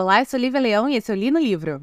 Olá, eu sou Lívia Leão e esse é o Li no Livro.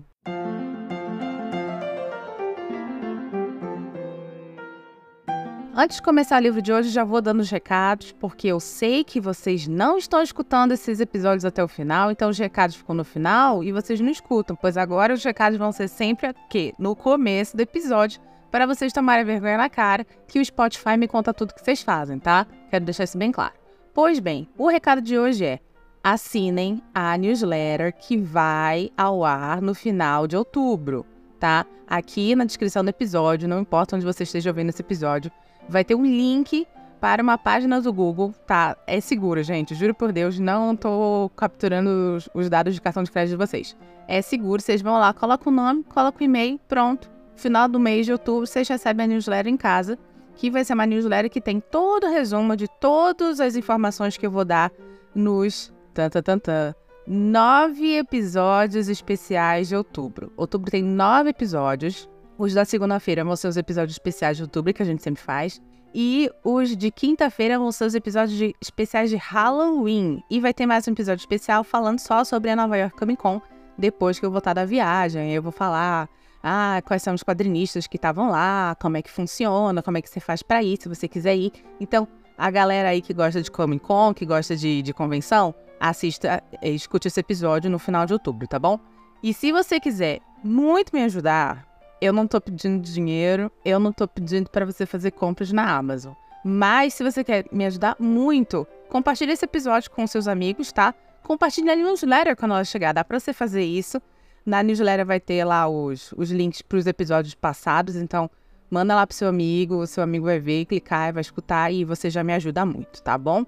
Antes de começar o livro de hoje, já vou dando os recados, porque eu sei que vocês não estão escutando esses episódios até o final, então os recados ficam no final e vocês não escutam, pois agora os recados vão ser sempre aqui, no começo do episódio, para vocês tomarem vergonha na cara, que o Spotify me conta tudo que vocês fazem, tá? Quero deixar isso bem claro. Pois bem, o recado de hoje é: assinem a newsletter que vai ao ar no final de outubro, tá? Aqui na descrição do episódio, não importa onde você esteja ouvindo esse episódio, vai ter um link para uma página do Google, tá? É seguro, gente, juro por Deus, não tô capturando os, os dados de cartão de crédito de vocês. É seguro, vocês vão lá, colocam o nome, colocam o e-mail, pronto. Final do mês de outubro, vocês recebem a newsletter em casa, que vai ser uma newsletter que tem todo o resumo de todas as informações que eu vou dar nos tan, nove episódios especiais de outubro. Outubro tem nove episódios. Os da segunda-feira vão ser os episódios especiais de outubro, que a gente sempre faz. E os de quinta-feira vão ser os episódios de, especiais de Halloween. E vai ter mais um episódio especial falando só sobre a Nova York Comic Con, depois que eu voltar da viagem. Eu vou falar ah, quais são os quadrinistas que estavam lá, como é que funciona, como é que você faz para ir, se você quiser ir. Então, a galera aí que gosta de Comic Con, que gosta de, de convenção, assista, eh, escute esse episódio no final de outubro, tá bom? E se você quiser muito me ajudar, eu não tô pedindo dinheiro, eu não tô pedindo para você fazer compras na Amazon. Mas se você quer me ajudar muito, compartilhe esse episódio com seus amigos, tá? Compartilhe a newsletter quando ela chegar, dá pra você fazer isso. Na newsletter vai ter lá os, os links para os episódios passados, então manda lá pro seu amigo, o seu amigo vai ver, clicar, vai escutar e você já me ajuda muito, tá bom?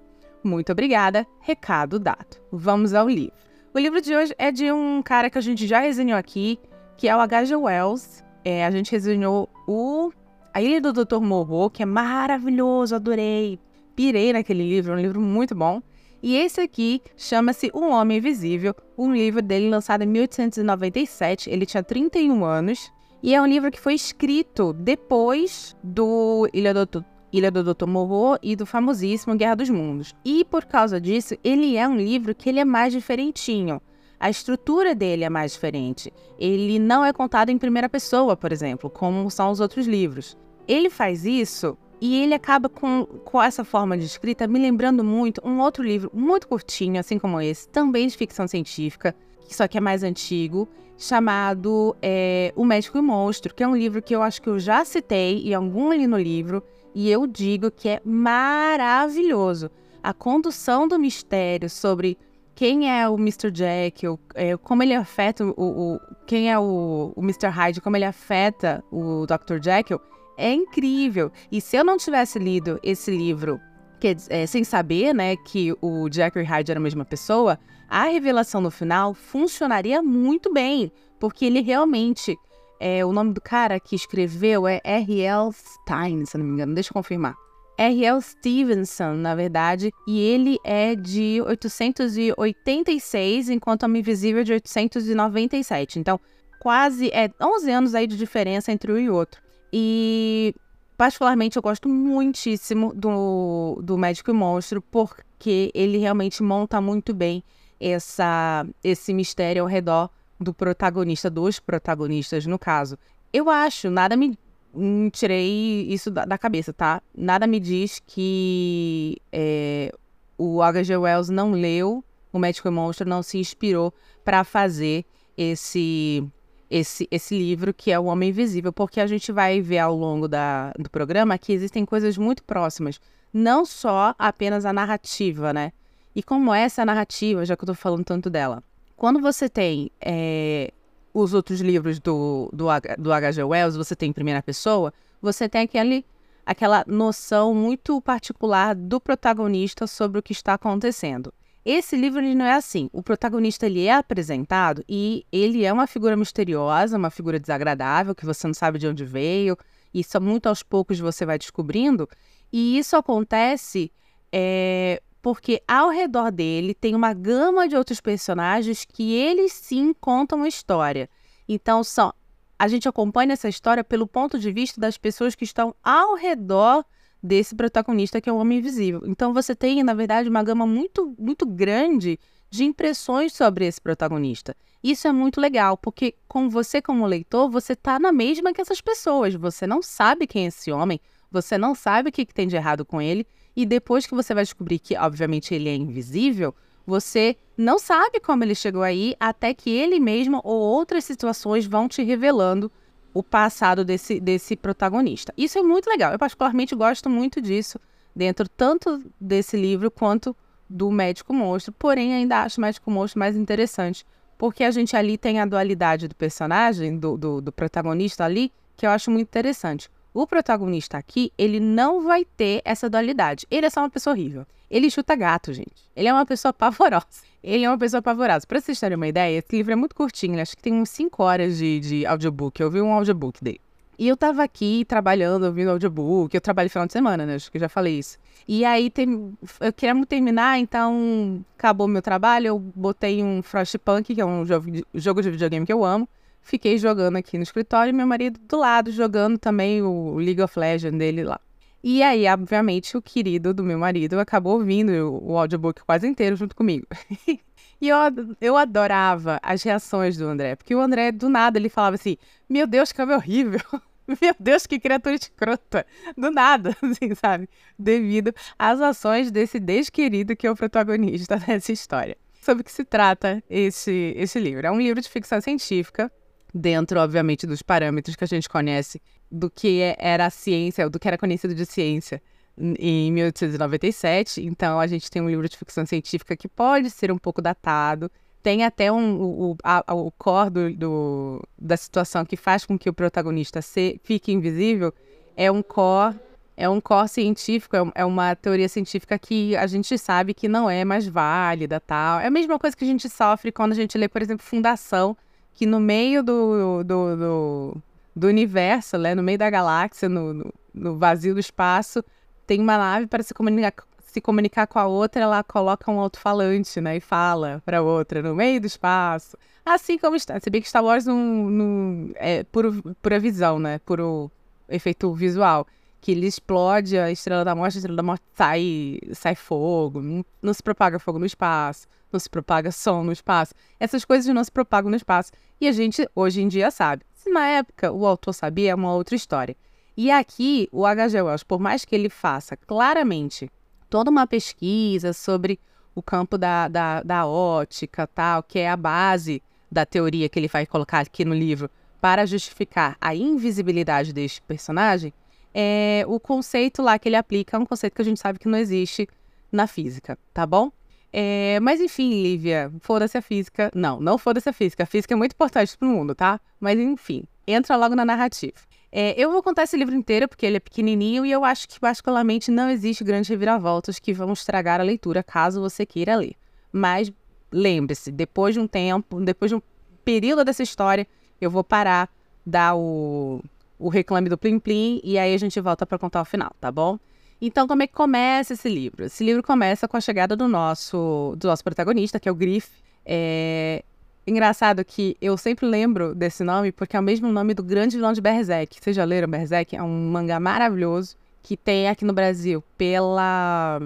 Muito obrigada, recado dado. Vamos ao livro. O livro de hoje é de um cara que a gente já resenhou aqui, que é o H.G. Wells, é, a gente resenhou o A Ilha do Dr. Morro, que é maravilhoso, adorei. Pirei naquele livro, um livro muito bom. E esse aqui chama-se O Homem Invisível, um livro dele lançado em 1897. Ele tinha 31 anos. E é um livro que foi escrito depois do Ilha do, Ilha do Dr. Morro e do famosíssimo Guerra dos Mundos. E por causa disso, ele é um livro que ele é mais diferentinho. A estrutura dele é mais diferente. Ele não é contado em primeira pessoa, por exemplo, como são os outros livros. Ele faz isso e ele acaba com, com essa forma de escrita me lembrando muito um outro livro muito curtinho, assim como esse, também de ficção científica, só que é mais antigo, chamado é, O Médico e o Monstro, que é um livro que eu acho que eu já citei em algum ali no livro, e eu digo que é maravilhoso. A condução do mistério sobre quem é o Mr. Jekyll, é, como ele afeta o, o, quem é o, o Mr. Hyde, como ele afeta o Dr. Jekyll, é incrível. E se eu não tivesse lido esse livro que, é, sem saber, né, que o Jekyll e Hyde eram a mesma pessoa, a revelação no final funcionaria muito bem, porque ele realmente é, o nome do cara que escreveu é R.L. Stein, se não me engano, deixa eu confirmar. R.L. Stevenson, na verdade, e ele é de 886, enquanto Homem Invisível é de 897. Então, quase é 11 anos aí de diferença entre um e outro. E particularmente eu gosto muitíssimo do, do Médico e Monstro, porque ele realmente monta muito bem essa, esse mistério ao redor do protagonista, dos protagonistas, no caso. Eu acho, nada me. Hum, tirei isso da, cabeça, tá? Nada me diz que é, o H.G. Wells não leu O Médico e o Monstro, não se inspirou para fazer esse, esse, esse livro que é O Homem Invisível, porque a gente vai ver ao longo da, do programa que existem coisas muito próximas. Não só apenas a narrativa, né? E como essa narrativa, já que eu tô falando tanto dela, quando você tem é, os outros livros do, do, do H.G. Wells, você tem em primeira pessoa, você tem aquele, aquela noção muito particular do protagonista sobre o que está acontecendo. Esse livro ele não é assim. O protagonista ele é apresentado e ele é uma figura misteriosa, uma figura desagradável que você não sabe de onde veio. E só muito aos poucos você vai descobrindo. E isso acontece é, porque ao redor dele tem uma gama de outros personagens que eles sim contam uma história. Então são a gente acompanha essa história pelo ponto de vista das pessoas que estão ao redor desse protagonista que é o Homem Invisível. Então você tem, na verdade, uma gama muito muito grande de impressões sobre esse protagonista. Isso é muito legal, porque com você como leitor, você tá na mesma que essas pessoas. Você não sabe quem é esse homem, você não sabe o que, que tem de errado com ele, e depois que você vai descobrir que, obviamente, ele é invisível, você não sabe como ele chegou aí, até que ele mesmo ou outras situações vão te revelando o passado desse, desse protagonista. Isso é muito legal. Eu, particularmente, gosto muito disso, dentro tanto desse livro quanto do Médico Monstro. Porém, ainda acho o Médico Monstro mais interessante, porque a gente ali tem a dualidade do personagem, do, do, do protagonista ali, que eu acho muito interessante. O protagonista aqui, ele não vai ter essa dualidade. Ele é só uma pessoa horrível. Ele chuta gato, gente. Ele é uma pessoa pavorosa. Ele é uma pessoa pavorosa. Pra vocês terem uma ideia, esse livro é muito curtinho, acho que tem uns 5 horas de, de audiobook. Eu vi um audiobook dele. E eu tava aqui trabalhando, ouvindo audiobook. Eu trabalho final de semana, né? Acho que eu já falei isso. E aí tem... eu queria terminar, então acabou meu trabalho. Eu botei um Frostpunk, que é um jogo de videogame que eu amo. Fiquei jogando aqui no escritório e meu marido do lado jogando também o League of Legends dele lá. E aí, obviamente, o querido do meu marido acabou ouvindo o, audiobook quase inteiro junto comigo. E eu, eu adorava as reações do André, porque o André, do nada, ele falava assim: Meu Deus, que homem horrível! Meu Deus, que criatura escrota! Do nada, assim, sabe? Devido às ações desse desquerido que é o protagonista dessa história. Sobre o que se trata esse, esse livro? É um livro de ficção científica, dentro, obviamente, dos parâmetros que a gente conhece do que era a ciência, do que era conhecido de ciência em 1897. Então, a gente tem um livro de ficção científica que pode ser um pouco datado. Tem até um, o, a, o core do, do, da situação que faz com que o protagonista se, fique invisível. É um core, é um core científico, é, é uma teoria científica que a gente sabe que não é mais válida, tal. É a mesma coisa que a gente sofre quando a gente lê, por exemplo, Fundação, que no meio do, do, do, do universo, né, no meio da galáxia, no, no, no vazio do espaço, tem uma nave para se comunicar, se comunicar com a outra, ela coloca um alto-falante, né? E fala para outra no meio do espaço. Assim como está. Se bem que Star Wars não, não é puro, pura visão, né? Puro efeito visual. Que ele explode a Estrela da Morte, a Estrela da Morte sai, sai fogo, não, não se propaga fogo no espaço, não se propaga som no espaço. Essas coisas não se propagam no espaço. E a gente, hoje em dia, sabe. Se na época o autor sabia, é uma outra história. E aqui, o H.G. Wells, por mais que ele faça claramente toda uma pesquisa sobre o campo da, da, da ótica, tal, que é a base da teoria que ele vai colocar aqui no livro para justificar a invisibilidade deste personagem, é, o conceito lá que ele aplica é um conceito que a gente sabe que não existe na física, tá bom? É, mas enfim, Lívia, foda-se a física. Não, não foda-se a física. A física é muito importante para o mundo, tá? Mas enfim, entra logo na narrativa. É, eu vou contar esse livro inteiro porque ele é pequenininho e eu acho que, particularmente, não existe grandes reviravoltas que vão estragar a leitura caso você queira ler. Mas lembre-se, depois de um tempo, depois de um período dessa história, eu vou parar, dar o, o reclame do Plim Plim e aí a gente volta para contar o final, tá bom? Então, como é que começa esse livro? Esse livro começa com a chegada do nosso, do nosso protagonista, que é o Griff. É, Engraçado que eu sempre lembro desse nome porque é o mesmo nome do grande vilão de Berserk. Vocês já leram Berserk? É um mangá maravilhoso que tem aqui no Brasil pela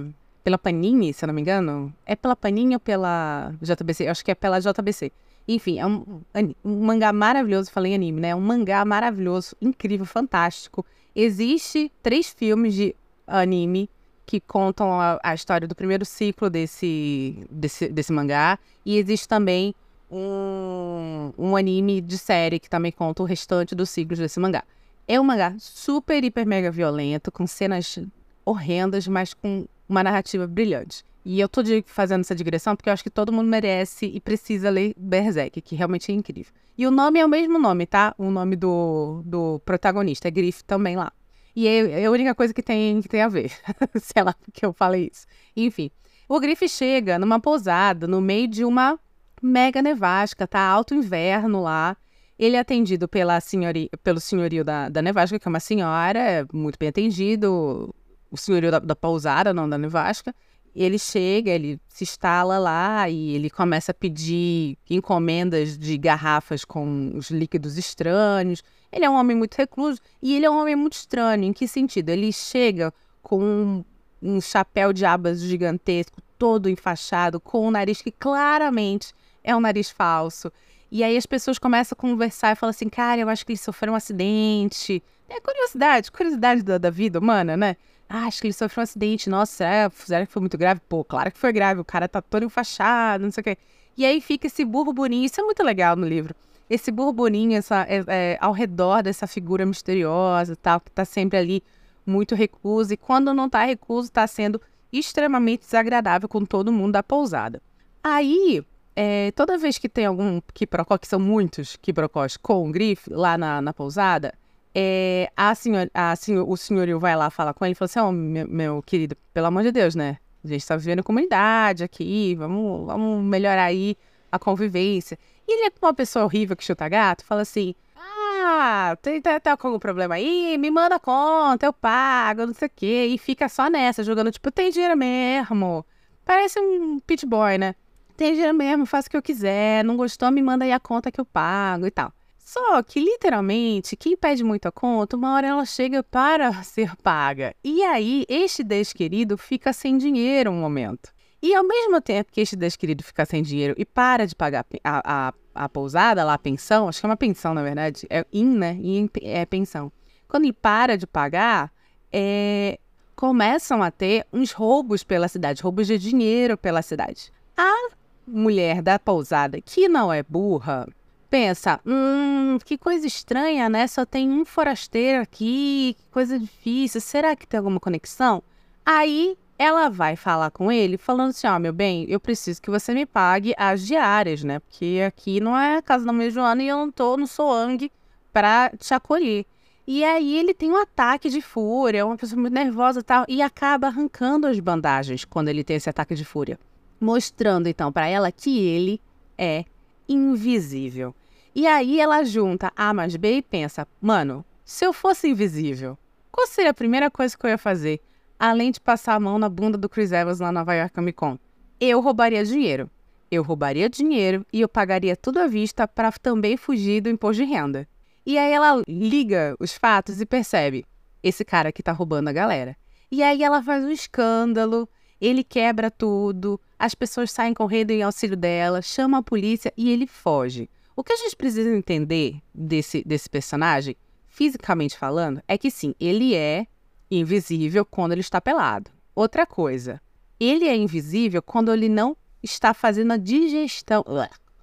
pela Panini, se eu não me engano. É pela Panini ou pela JBC? Eu acho que é pela JBC. Enfim, é um, um mangá maravilhoso, falei anime, né? É um mangá maravilhoso, incrível, fantástico. Existe três filmes de anime que contam a, a história do primeiro ciclo desse, desse, desse mangá. E existe também um, um anime de série que também conta o restante dos ciclos desse mangá. É um mangá super, hiper, mega violento, com cenas horrendas, mas com uma narrativa brilhante. E eu tô fazendo essa digressão porque eu acho que todo mundo merece e precisa ler Berserk, que realmente é incrível. E o nome é o mesmo nome, tá? O nome do, do protagonista, é Griff também lá. E é, é a única coisa que tem, que tem a ver. Sei lá porque eu falei isso. Enfim, o Griff chega numa pousada no meio de uma mega nevasca, tá alto inverno lá. Ele é atendido pela senhori, pelo senhorio da, da nevasca, que é uma senhora, é muito bem atendido, o senhorio da, da pousada, não da nevasca. Ele chega, ele se instala lá e ele começa a pedir encomendas de garrafas com os líquidos estranhos. Ele é um homem muito recluso e ele é um homem muito estranho. Em que sentido? Ele chega com um, um chapéu de abas gigantesco, todo enfaixado, com um nariz que claramente é um nariz falso. E aí as pessoas começam a conversar e falam assim, cara, eu acho que ele sofreu um acidente. É curiosidade, curiosidade da, da vida humana, né? Ah, acho que ele sofreu um acidente. Nossa, será, será que foi muito grave? Pô, claro que foi grave. O cara tá todo enfaixado, não sei o quê. E aí fica esse burburinho. Isso é muito legal no livro. Esse burburinho essa, é, é, ao redor dessa figura misteriosa tal, que tá sempre ali muito recluso. E quando não tá recluso, tá sendo extremamente desagradável com todo mundo da pousada. Aí, é, toda vez que tem algum quiprocó, que são muitos quiprocós com um grife lá na, na pousada, é, a senhor, a senhor, o senhorio vai lá falar com ele e fala assim: oh, meu, meu, querido, pelo amor de Deus, né? A gente tá vivendo comunidade aqui, vamos, vamos melhorar aí a convivência. E ele é uma pessoa horrível que chuta gato, fala assim: ah, tem, tá, tá com algum problema aí? Me manda conta, eu pago, não sei o quê. E fica só nessa, jogando, tipo, tem dinheiro mesmo. Parece um pit boy, né? Tem dinheiro mesmo, faço o que eu quiser. Não gostou, me manda aí a conta que eu pago e tal. Só que, literalmente, quem pede muito a conta, uma hora ela chega para ser paga. E aí, este desquerido fica sem dinheiro um momento. E ao mesmo tempo que este desquerido fica sem dinheiro e para de pagar a, a, a pousada, lá a pensão, acho que é uma pensão, na verdade, é IN, né? IN é pensão. Quando ele para de pagar, é, começam a ter uns roubos pela cidade, roubos de dinheiro pela cidade. A mulher da pousada, que não é burra, pensa, hum, que coisa estranha, né? Só tem um forasteiro aqui, que coisa difícil. Será que tem alguma conexão? Aí ela vai falar com ele, falando assim: Ó, oh, meu bem, eu preciso que você me pague as diárias, né? Porque aqui não é casa da mãe Joana e eu não tô no Soang pra te acolher. E aí ele tem um ataque de fúria, é uma pessoa muito nervosa e tal, e acaba arrancando as bandagens quando ele tem esse ataque de fúria. Mostrando então para ela que ele é invisível. E aí ela junta A mais B e pensa: mano, se eu fosse invisível, qual seria a primeira coisa que eu ia fazer? Além de passar a mão na bunda do Chris Evans na Nova York Comic Con. Eu roubaria dinheiro. Eu roubaria dinheiro e eu pagaria tudo à vista para também fugir do imposto de renda. E aí ela liga os fatos e percebe: esse cara aqui tá roubando a galera. E aí ela faz um escândalo, ele quebra tudo, as pessoas saem correndo em auxílio dela, chama a polícia e ele foge. O que a gente precisa entender desse, desse personagem, fisicamente falando, é que sim, ele é invisível quando ele está pelado. Outra coisa, ele é invisível quando ele não está fazendo a digestão.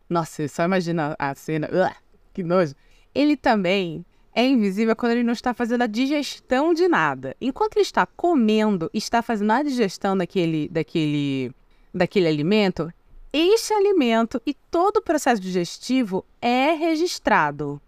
Nossa, só imagina a cena. Que nojo. Ele também é invisível quando ele não está fazendo a digestão de nada. Enquanto ele está comendo, está fazendo a digestão daquele, daquele, daquele alimento, este alimento e todo o processo digestivo é registrado.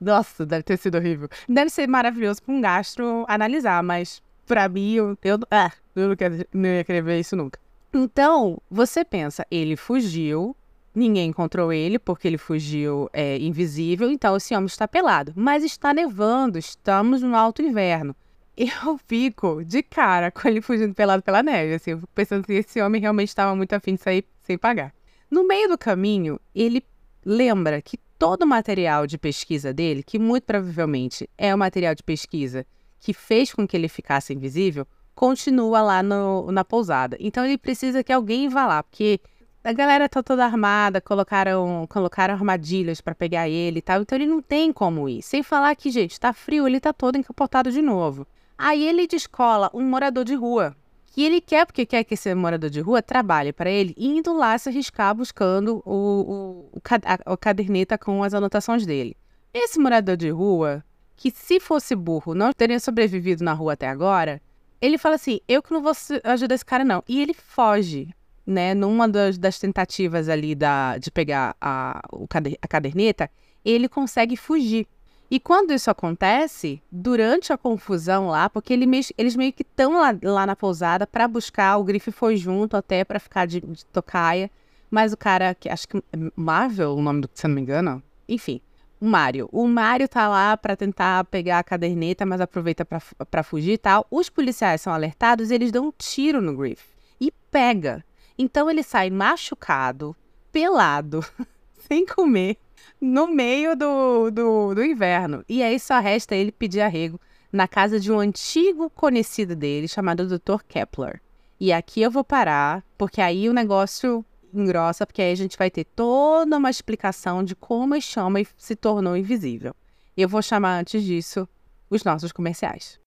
Nossa, deve ter sido horrível. Deve ser maravilhoso para um gastro analisar, mas para mim, eu, eu, ah, eu não, quero, não ia querer ver isso nunca. Então, você pensa, ele fugiu, ninguém encontrou ele porque ele fugiu é, invisível, então esse homem está pelado. Mas está nevando, estamos no alto inverno. Eu fico de cara com ele fugindo pelado pela neve, assim, pensando que esse homem realmente estava muito afim de sair sem pagar. No meio do caminho, ele lembra que todo o material de pesquisa dele, que muito provavelmente é o material de pesquisa que fez com que ele ficasse invisível, continua lá no, na pousada. Então ele precisa que alguém vá lá, porque a galera tá toda armada, colocaram, colocaram armadilhas para pegar ele e tal, então ele não tem como ir. Sem falar que, gente, tá frio, ele tá todo encapotado de novo. Aí ele descola um morador de rua que ele quer, porque quer que esse morador de rua trabalhe para ele, indo lá se arriscar buscando o, o, a, a caderneta com as anotações dele. Esse morador de rua, que se fosse burro não teria sobrevivido na rua até agora, ele fala assim: eu que não vou ajudar esse cara, não. E ele foge, né? Numa das, das tentativas ali da, de pegar a, a caderneta, ele consegue fugir. E quando isso acontece, durante a confusão lá, porque ele eles meio que estão lá, lá, na pousada para buscar, o Grife foi junto até para ficar de, de, tocaia, mas o cara, que acho que Marvel, o nome do, se não me engano, enfim, o Mario. O Mario tá lá para tentar pegar a caderneta, mas aproveita para fugir e tal. Os policiais são alertados e eles dão um tiro no Griff e pega. Então ele sai machucado, pelado, sem comer no meio do, do, do inverno. E aí só resta ele pedir arrego na casa de um antigo conhecido dele chamado Dr. Kepler. E aqui eu vou parar, porque aí o negócio engrossa, porque aí a gente vai ter toda uma explicação de como este homem se tornou invisível. Eu vou chamar antes disso os nossos comerciais.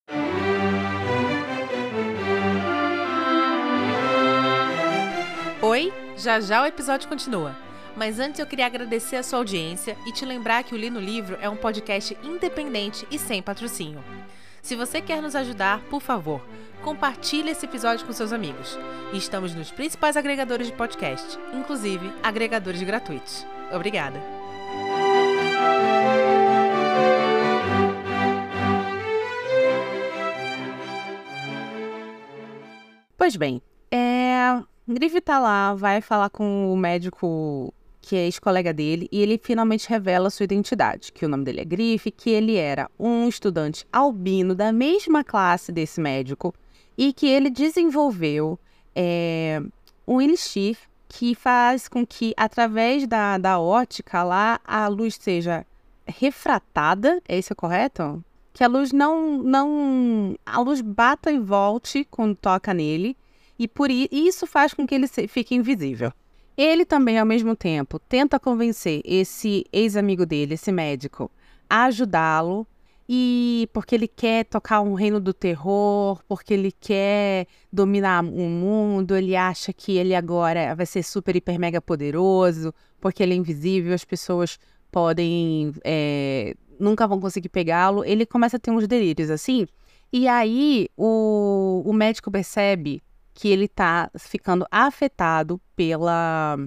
Oi, já já o episódio continua. Mas antes eu queria agradecer a sua audiência e te lembrar que o Li no Livro é um podcast independente e sem patrocínio. Se você quer nos ajudar, por favor, compartilhe esse episódio com seus amigos. Estamos nos principais agregadores de podcast, inclusive agregadores gratuitos. Obrigada! Pois bem, é... Griff tá lá, vai falar com o médico que é ex-colega dele, e ele finalmente revela sua identidade, que o nome dele é Griff, que ele era um estudante albino da mesma classe desse médico, e que ele desenvolveu é, um elixir que faz com que, através da, da ótica lá, a luz seja refratada, é isso correto? Que a luz não, não, a luz bata e volte quando toca nele, e por isso faz com que ele fique invisível. Ele também, ao mesmo tempo, tenta convencer esse ex-amigo dele, esse médico, a ajudá-lo e porque ele quer tocar um reino do terror, porque ele quer dominar o mundo, ele acha que ele agora vai ser super, hiper, mega poderoso, porque ele é invisível, as pessoas podem. É, nunca vão conseguir pegá-lo. Ele começa a ter uns delírios assim. E aí o, o médico percebe que ele está ficando afetado pela,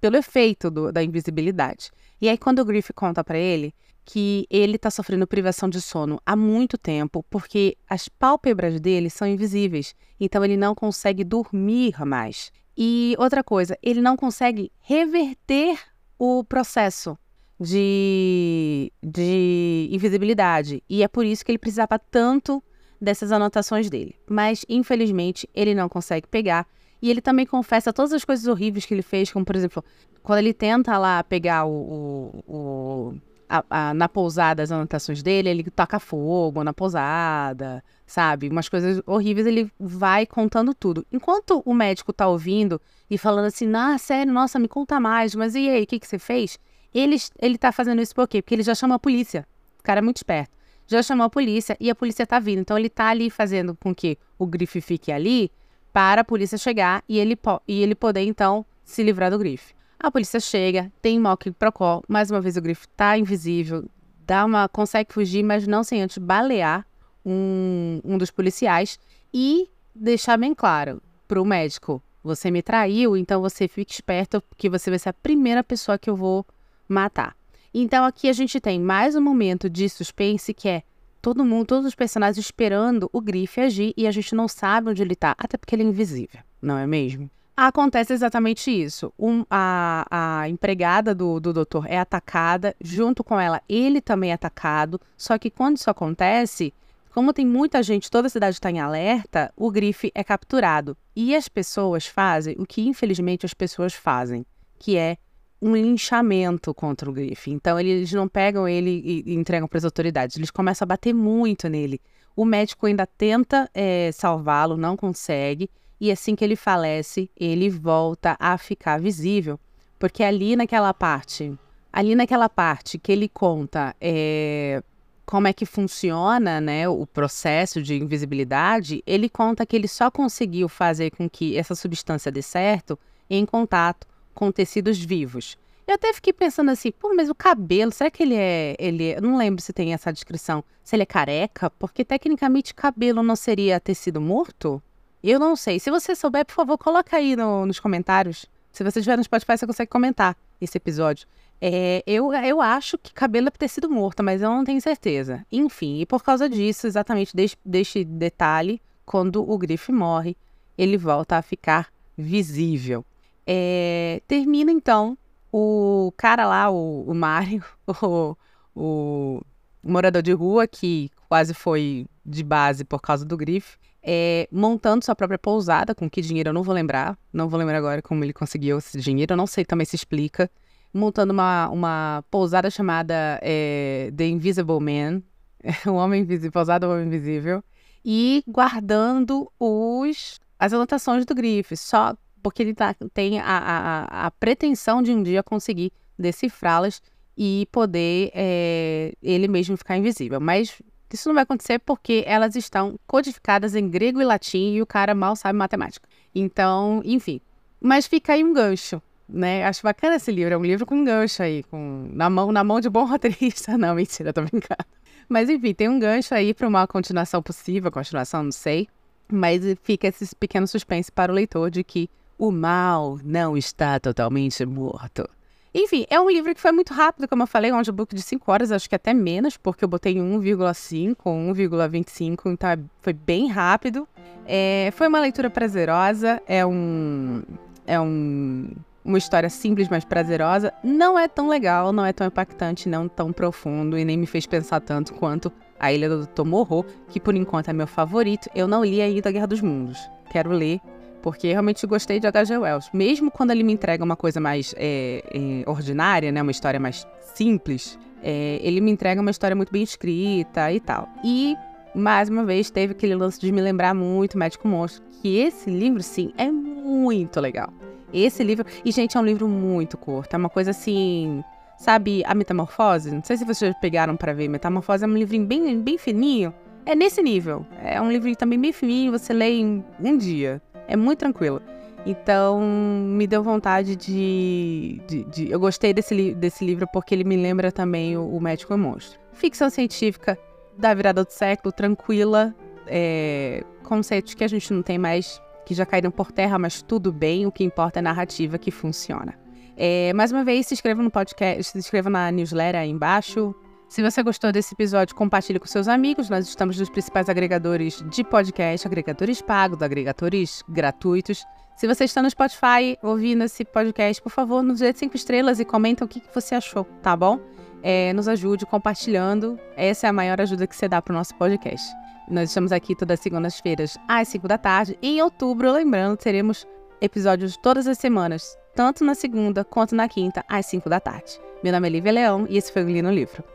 pelo efeito do, da invisibilidade. E aí, quando o Griff conta para ele que ele está sofrendo privação de sono há muito tempo, porque as pálpebras dele são invisíveis, então ele não consegue dormir mais. E outra coisa, ele não consegue reverter o processo de, de invisibilidade. E é por isso que ele precisava tanto dessas anotações dele. Mas, infelizmente, ele não consegue pegar. E ele também confessa todas as coisas horríveis que ele fez, como, por exemplo, quando ele tenta lá pegar o, o, o a, a, na pousada as anotações dele, ele toca fogo na pousada, sabe? Umas coisas horríveis, ele vai contando tudo. Enquanto o médico tá ouvindo e falando assim, ah, sério, nossa, me conta mais, mas e aí, o que, que você fez? Ele, ele tá fazendo isso por quê? Porque ele já chama a polícia. O cara é muito esperto já chamou a polícia e a polícia tá vindo. Então ele tá ali fazendo com que o grife fique ali para a polícia chegar e ele, e ele poder então se livrar do grife. A polícia chega, tem mock procó, mais uma vez o grife tá invisível, dá uma consegue fugir, mas não sem antes balear um, um dos policiais e deixar bem claro para o médico: você me traiu, então você fique esperto porque você vai ser a primeira pessoa que eu vou matar. Então aqui a gente tem mais um momento de suspense que é todo mundo, todos os personagens esperando o Grife agir e a gente não sabe onde ele tá, até porque ele é invisível, não é mesmo? Acontece exatamente isso. Um, a, a empregada do, do doutor é atacada, junto com ela, ele também é atacado. Só que quando isso acontece, como tem muita gente, toda a cidade está em alerta, o grife é capturado. E as pessoas fazem o que, infelizmente, as pessoas fazem, que é um linchamento contra o Griff. Então eles não pegam ele e, e entregam para as autoridades. Eles começam a bater muito nele. O médico ainda tenta é, salvá-lo, não consegue. E assim que ele falece, ele volta a ficar visível. Porque ali naquela parte, ali naquela parte que ele conta é, como é que funciona né, o processo de invisibilidade, ele conta que ele só conseguiu fazer com que essa substância dê certo em contato com tecidos vivos. Eu até fiquei pensando assim, pô, mas o cabelo, será que ele é. Ele é, eu não lembro se tem essa descrição. Se ele é careca, porque tecnicamente cabelo não seria tecido morto? Eu não sei. Se você souber, por favor, coloca aí no, nos comentários. Se você estiver no Spotify, você consegue comentar esse episódio. É, eu, eu acho que cabelo é tecido morto, mas eu não tenho certeza. Enfim, e por causa disso, exatamente deste, detalhe, quando o Griff morre, ele volta a ficar visível. É, termina então o cara lá, o, o Mário, o, o, morador de rua que quase foi de base por causa do grife, é, montando sua própria pousada, com que dinheiro eu não vou lembrar, não vou lembrar agora como ele conseguiu esse dinheiro, eu não sei também se explica, montando uma, uma pousada chamada é, The Invisible Man, o Homem Invisível, pousada do Homem Invisível, e guardando os as anotações do Griffith, só porque ele tá, tem a, a, a pretensão de um dia conseguir decifrá-las e poder é, ele mesmo ficar invisível. Mas isso não vai acontecer porque elas estão codificadas em grego e latim e o cara mal sabe matemática. Então, enfim. Mas fica aí um gancho, né? Acho bacana esse livro. É um livro com um gancho aí, com na mão, na mão de bom roteirista. Não, mentira, tô brincando. Mas enfim, tem um gancho aí para uma continuação possível, continuação, não sei. Mas fica esse pequeno suspense para o leitor de que o mal não está totalmente morto. Enfim, é um livro que foi muito rápido, como eu falei, um audiobook de 5 horas, acho que até menos, porque eu botei 1,5 ou 1,25, então é, foi bem rápido. É, foi uma leitura prazerosa, é um. É um, uma história simples, mas prazerosa. Não é tão legal, não é tão impactante, não tão profundo e nem me fez pensar tanto quanto A Ilha do Dr. Morro, que por enquanto é meu favorito. Eu não li ainda A Guerra dos Mundos. Quero ler porque realmente gostei de H.G. Wells. Mesmo quando ele me entrega uma coisa mais é, é, ordinária, né, uma história mais simples, é, ele me entrega uma história muito bem escrita e tal. E, mais uma vez, teve aquele lance de me lembrar muito Médico Monstro, que esse livro, sim, é muito legal. Esse livro... E, gente, é um livro muito curto. É uma coisa assim... Sabe a Metamorfose? Não sei se vocês pegaram para ver. Metamorfose é um livrinho bem, bem fininho. É nesse nível. É um livrinho também bem fininho, você lê em um dia. É muito tranquilo. Então, me deu vontade de. de, de eu gostei desse, desse livro porque ele me lembra também o, o Médico e o Monstro. Ficção científica da virada do século, tranquila, é, conceitos que a gente não tem mais, que já caíram por terra, mas tudo bem, o que importa é a narrativa que funciona. É, mais uma vez, se inscreva no podcast, se inscreva na newsletter aí embaixo, se você gostou desse episódio, compartilhe com seus amigos. Nós estamos nos principais agregadores de podcast, agregadores pagos, agregadores gratuitos. Se você está no Spotify ouvindo esse podcast, por favor, nos dê cinco estrelas e comenta o que você achou, tá bom? É, nos ajude compartilhando. Essa é a maior ajuda que você dá para o nosso podcast. Nós estamos aqui todas as segundas-feiras às 5 da tarde. E em outubro, lembrando, teremos episódios todas as semanas, tanto na segunda quanto na quinta, às 5 da tarde. Meu nome é Lívia Leão e esse foi o Li no Livro.